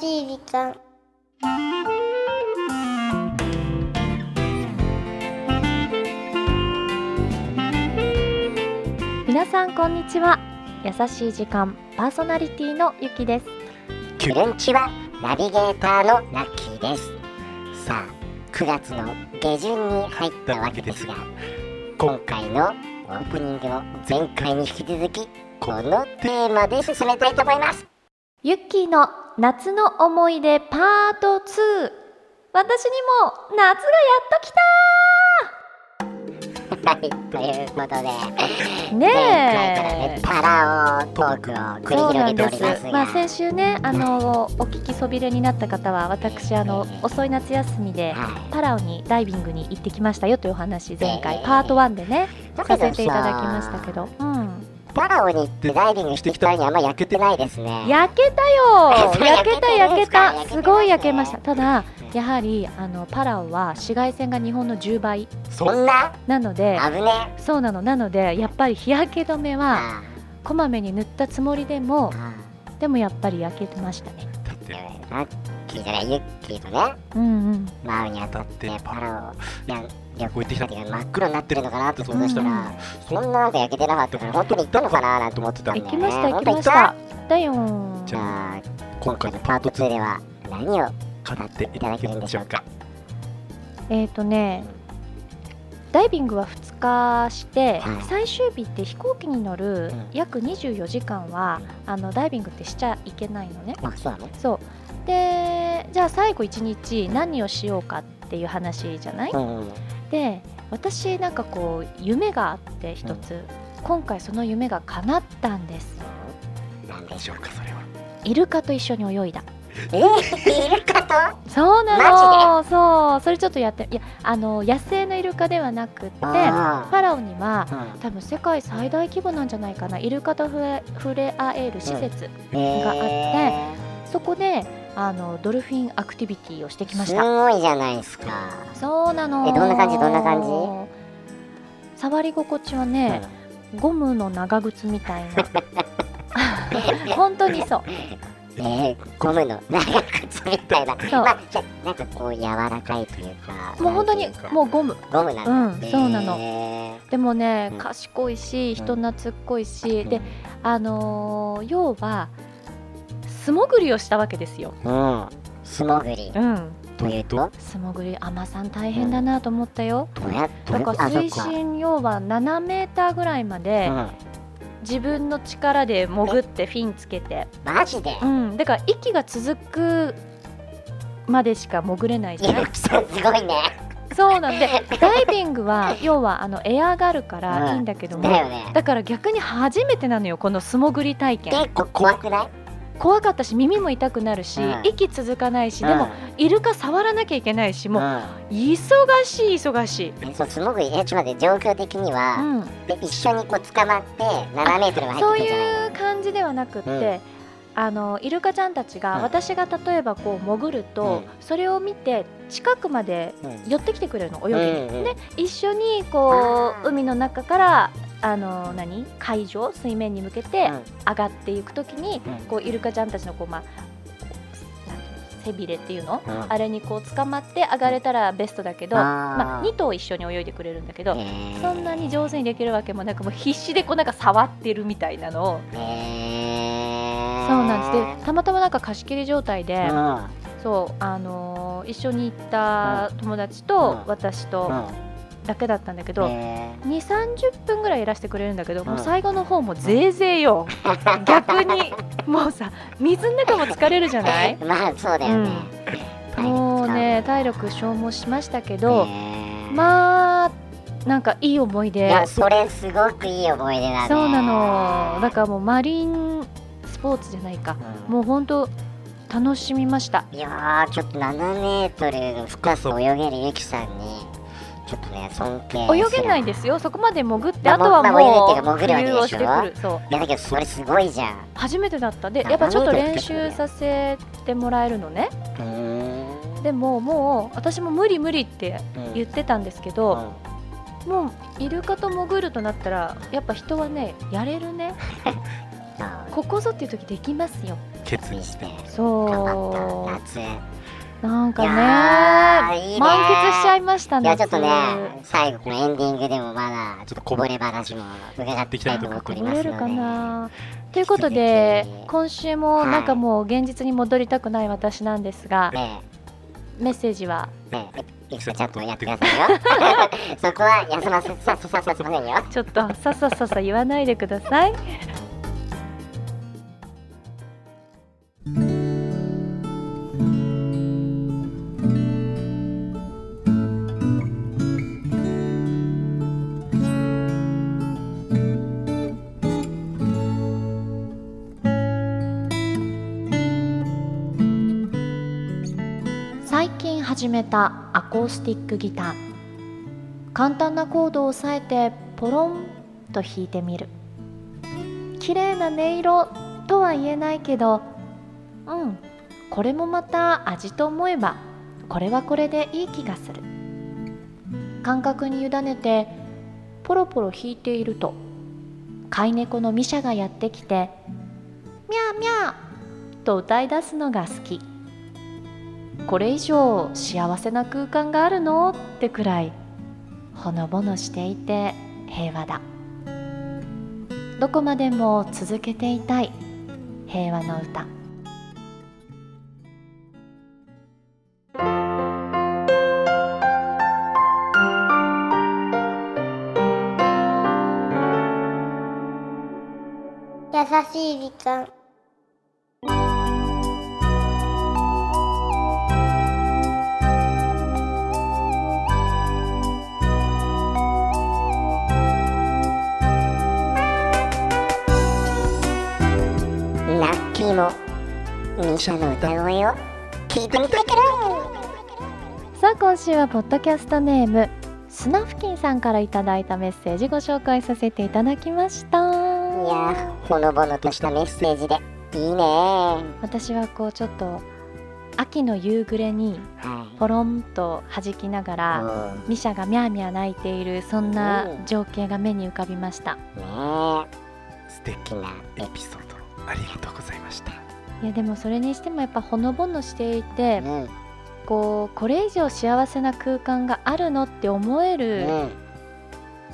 しい時間。皆さんこんにちは。優しい時間パーソナリティのゆきです。キュレンチは。ナビゲーターのラッキーです。さあ9月の下旬に入ったわけですが今回のオープニングも前回に引き続きこのテーマで進めたいと思いますゆっきーの夏の思い出パート2私にも夏がやっと来た。はいということでねえ。前回からねパラオトークを繰り広げておりますが。まあ先週ねあのお聞きそびれになった方は私あの遅い夏休みではい。パラオにダイビングに行ってきましたよというお話前えー。回パート1でねさせていただきましたけど。うんパラオに行ってダイビングしてきた割にあんま焼けてないですね。焼けたよ。焼けた焼けた。すごい焼けました。ただやはりあのパラオは紫外線が日本の10倍。そんな？なので危ね？そうなの。なのでやっぱり日焼け止めはあこまめに塗ったつもりでもあでもやっぱり焼けてましたね。だってラッキーじゃないユッキーとね。うんうん。マウに当たってパラオ。いや旅行行ってきた。時真っ黒になってるのかなと想像したら、うん。そんななんか焼けてなかったから本当に行ったのかななんて思ってたんだよね。行きました行きました。だよ。じゃあ今回のパート2では何を語っていただけるんでしょうか？えっ、ー、とねダイビングは2日して、はい。最終日って飛行機に乗るうん。約24時間はあのダイビングってしちゃいけないのね。あそうなのそう。でじゃあ最後1日何をしようかっていう話じゃない、うんで私なんかこう夢があって一つ、今回その夢が叶ったんです。何でしょうかそれは。イルカと一緒に泳いだ。えー、いるかと？そうなのそう。それちょっとやっていやあの野生のイルカではなくってあパラオにはーうん。多分世界最大規模なんじゃないかな。イルカと触れ触れ合える施設、えがあってそこであのドルフィンアクティビティをしてきましすたごいじゃないですか。そうなの。えどんな感じ？どんな感じ？触り心地はね、ゴムの長靴みたいな。本当にそう。えー、ゴムの長靴みたいな。そう。まあなんかこう柔らかいというかもう本当にもうゴム。ゴムなんだ、うんそうなの。えでもねうん。賢いし人懐っこいし、ーであのー要は素潜りをしたわけですよ、うん。素潜り。うん、と？いうと？素潜り海女さん大変だなと思ったよ、どうや？どうや？だから水深要は7メーターぐらいまでうん。自分の力で潜ってフィンつけて、マジで？うん、だから息が続くまでしか潜れないじゃないすごいね。そうなんでダイビングは 要はあのエアがあるからいいんだけども、だよね。だから逆に初めてなのよこの素潜り体験。結構怖くない？怖かったし耳も痛くなるし、うん。息続かないしでも、イルカ触らなきゃいけないしもう、うん。忙しい忙しい、えそう素潜りえちょっと待って状況的には、うん、で一緒にこう捕まって7メートルがそう入ってくるんじゃない。いう感じではなくって、うん。あのイルカちゃんたちが、うん。私が例えばこう潜ると、うん。それを見て近くまで寄ってきてくれるの泳ぎに、うんうんで一緒にこう海の中からあの何？海上水面に向けてうん。上がっていくときに、うん。こうイルカちゃんたちのこうまあ背びれっていうの、うん。あれにこう捕まって上がれたらベストだけど、まあ、2頭一緒に泳いでくれるんだけど、そんなに上手にできるわけもなくもう必死でこうなんか触ってるみたいなの。をそうなんです。でたまたまなんか貸し切り状態で、うん。そうあのー一緒に行った友達とうん。私とうんだけだったんだけど、へ2 3 0分ぐらいいらしてくれるんだけど、もううん最後の方もぜいぜいよ。逆に。もうさ水の中も疲れるじゃない？ー まあそうだよね、もうね体力消耗しましたけど、まあなんかいい思いい出やそれすごくいい思い出だね。そうなの。だからもうマリンスポーツじゃないか。うん。もう本当楽しみました。いやーちょっと7メートルの深さを泳げるゆきさんにちょっとね尊敬泳げないですよ。そこまで潜ってまああとはまあもう泳げないっていうか潜るわ。けでしょそう。いやだけどそれすごいじゃん。初めてだった。であやっぱちょっと練習させてもらえるのね。でももう私も無理無理ってうん言ってたんですけど、もうイルカと潜るとなったらやっぱ人はねやれるね。あ。ここぞっていう時できますよ。決意してそ頑張った。夏うなんかねいいね。満喫しちゃいましたねいやちょっとね最後このエンディングでもまだちょっとこぼれ話も伺っていきたいと思ってこおりますので。ぼれるかな。ということで今週もなんかもう現実に戻りたくない私なんですが、ねメッセージは？えねちゃんとやってくださいよ。そこは休ませささささせませんよ。ちょっとさっさっさっさ言わないでください最近始めたアコースティックギター。簡単なコードを押さえてポロンと弾いてみる。綺麗な音色とは言えないけどうんこれもまた味と思えばこれはこれでいい気がする。感覚に委ねてポロポロ弾いていると飼い猫のミシャがやってきて「ミャーミャー」と歌い出すのが好き。これ以上幸せな空間があるのってくらいほのぼのしていて平和だ。どこまでも続けていたい。平和の歌。優しい時間。ーもミシャの歌声を聞いてみたいからさあ今週はポッドキャストネームスナフキンさんからいただいたメッセージご紹介させていただきました。いやーほのぼのとしたメッセージで。いいねー。私はこうちょっと秋の夕暮れにはい。ポロンと弾きながらうん。ミシャがミャーミャー泣いているそんなうん。情景が目に浮かびました。ねえ素敵なエピソードありがとうございました。いやでもそれにしてもやっぱほのぼのしていてうん。うんこうこれ以上幸せな空間があるのって思える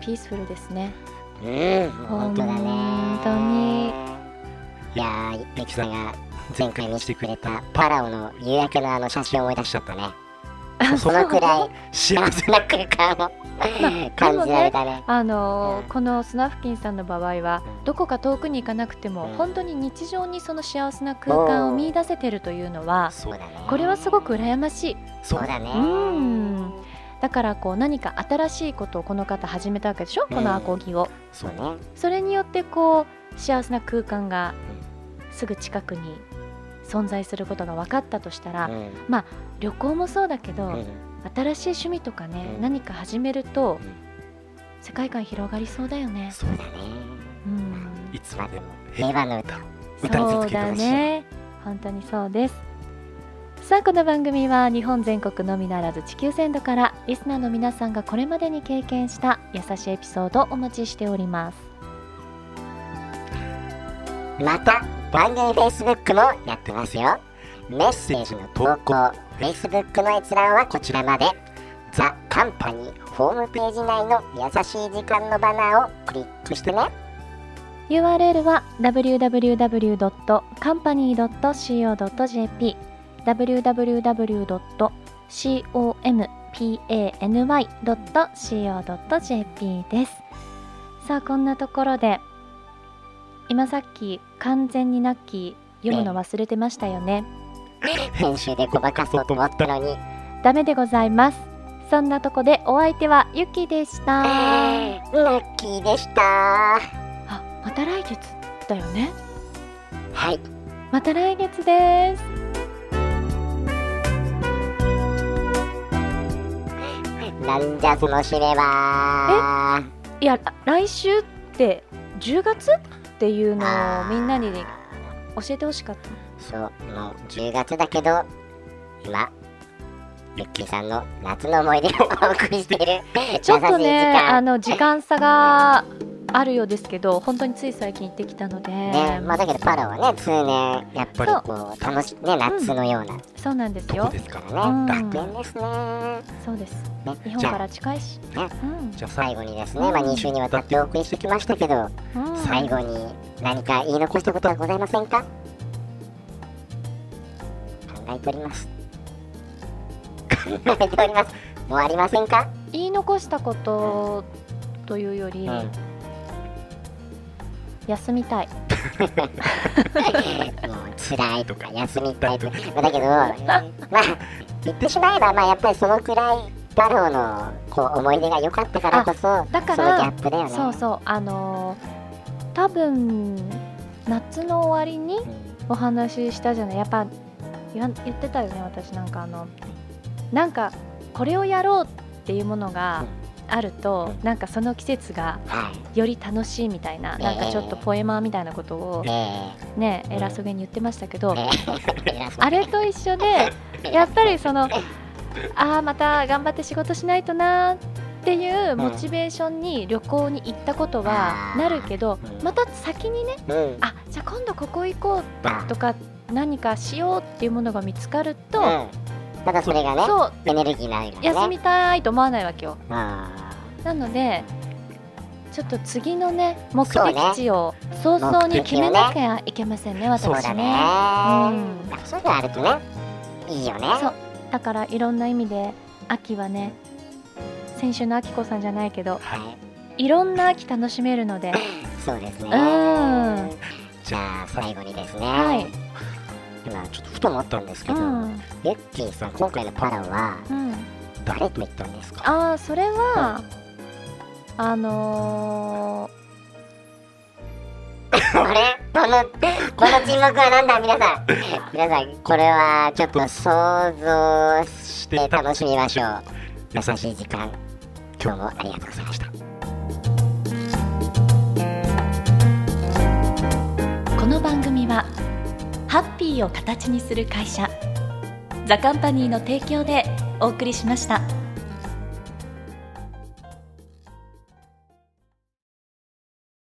ピースフルですね。うん本当だね本当に。いやーゆきさんが前回見せてくれたパラオの夕焼けのあの写真を思い出しちゃったねそのくらい幸せな空間を感じられたね。あのーうん。このスナフキンさんの場合はうんどこか遠くに行かなくてもうん。本当に日常にその幸せな空間を見出せてるというのはこれはすごく羨ましい。そうだね。うん。だからこう何か新しいことをこの方始めたわけでしょ？このアコギを。そうね。それによってこう幸せな空間がすぐ近くに存在することが分かったとしたらうん。旅行もそうだけどうん。新しい趣味とかねうん。何か始めるとうん。世界観広がりそうだよね。そうだねうん。いつまでも平和の歌そうだね。本当にそうです。さあこの番組は日本全国のみならず地球全土からリスナーの皆さんがこれまでに経験した優しいエピソードをお待ちしております。また番組 Facebook もやってますよ。メッセージの投稿 Facebook の閲覧はこちらまで。ザ・カンパニーホームページ内の優しい時間のバナーをクリックしてね。URL は www.company.co.jp www.company.co.jp です。さあこんなところで今さっき完全にナッキー読むの忘れてましたよね。編集でごまかそうと思ったのにダメでございます。そんなとこでお相手はゆきでした。ラッキーでした。あまた来月だよね。はい。また来月です。なんじゃその締めは。いや来週って10月？っていうのをみんなに教えてほしかった。そうもう10月だけど今ゆっきーさんの夏の思い出をお送りしているちょっとね間。あの時間差があるようですけど本当につい最近行ってきたので、ねまあだけどパラはね通年やっぱりこう楽しね夏のような。そうなんですよ。ですからうん。ね、楽園ですね。そうです。ね日本から近いし、ねうん。じゃあ最後にですね、まあ、2週にわたってお送りしてきましたけど、うん。最後に何か言い残したことはございませんか？考えております。考えております。もうありませんか、言い残したことというより、うん休みたい。辛いとか休みたいとか。まあだけどまあ言ってしまえばまあやっぱりそのくらいバローのこう思い出が良かったからこそだかそのギャらップだよね。そうそうあのー多分夏の終わりにお話ししたじゃない？やっぱ言わ言ってたよね私なんかあのなんかこれをやろうっていうものがあると、なんかその季節がはいより楽しいみたいな、ええなんかちょっとポエマーみたいなことをえねうん。偉そうげに言ってましたけど、あれと一緒でやっぱりそのああまた頑張って仕事しないとなーっていうモチベーションに旅行に行ったことはなるけど、うん。また先にねうん。あじゃあ今度ここ行こうあとか何かしようっていうものが見つかると、うん。またそれがねそう。エネルギーになるからね。休みたいと思わないわけよ。あなのでちょっと次のね目的地を早々に決めなきゃいけませんねー私ね。そうだね、うん。まあそういうのあるとねいいよね。そう。だからいろんな意味で秋はね先週のあきこさんじゃないけどはい。いろんな秋楽しめるので。そうですね。うん。じゃあ最後にですね、はい。今ちょっとふと思ったんですけど、うん、レッキーさん今回のパラはうん、誰と行ったんですか？ああそれは、あのあれこのこの沈黙は何だ皆さん。皆さんこれはちょっと想像して楽しみましょう。優しい時間今日もありがとうございました。この番組はハッピーを形にする会社ザカンパニーの提供でお送りしました。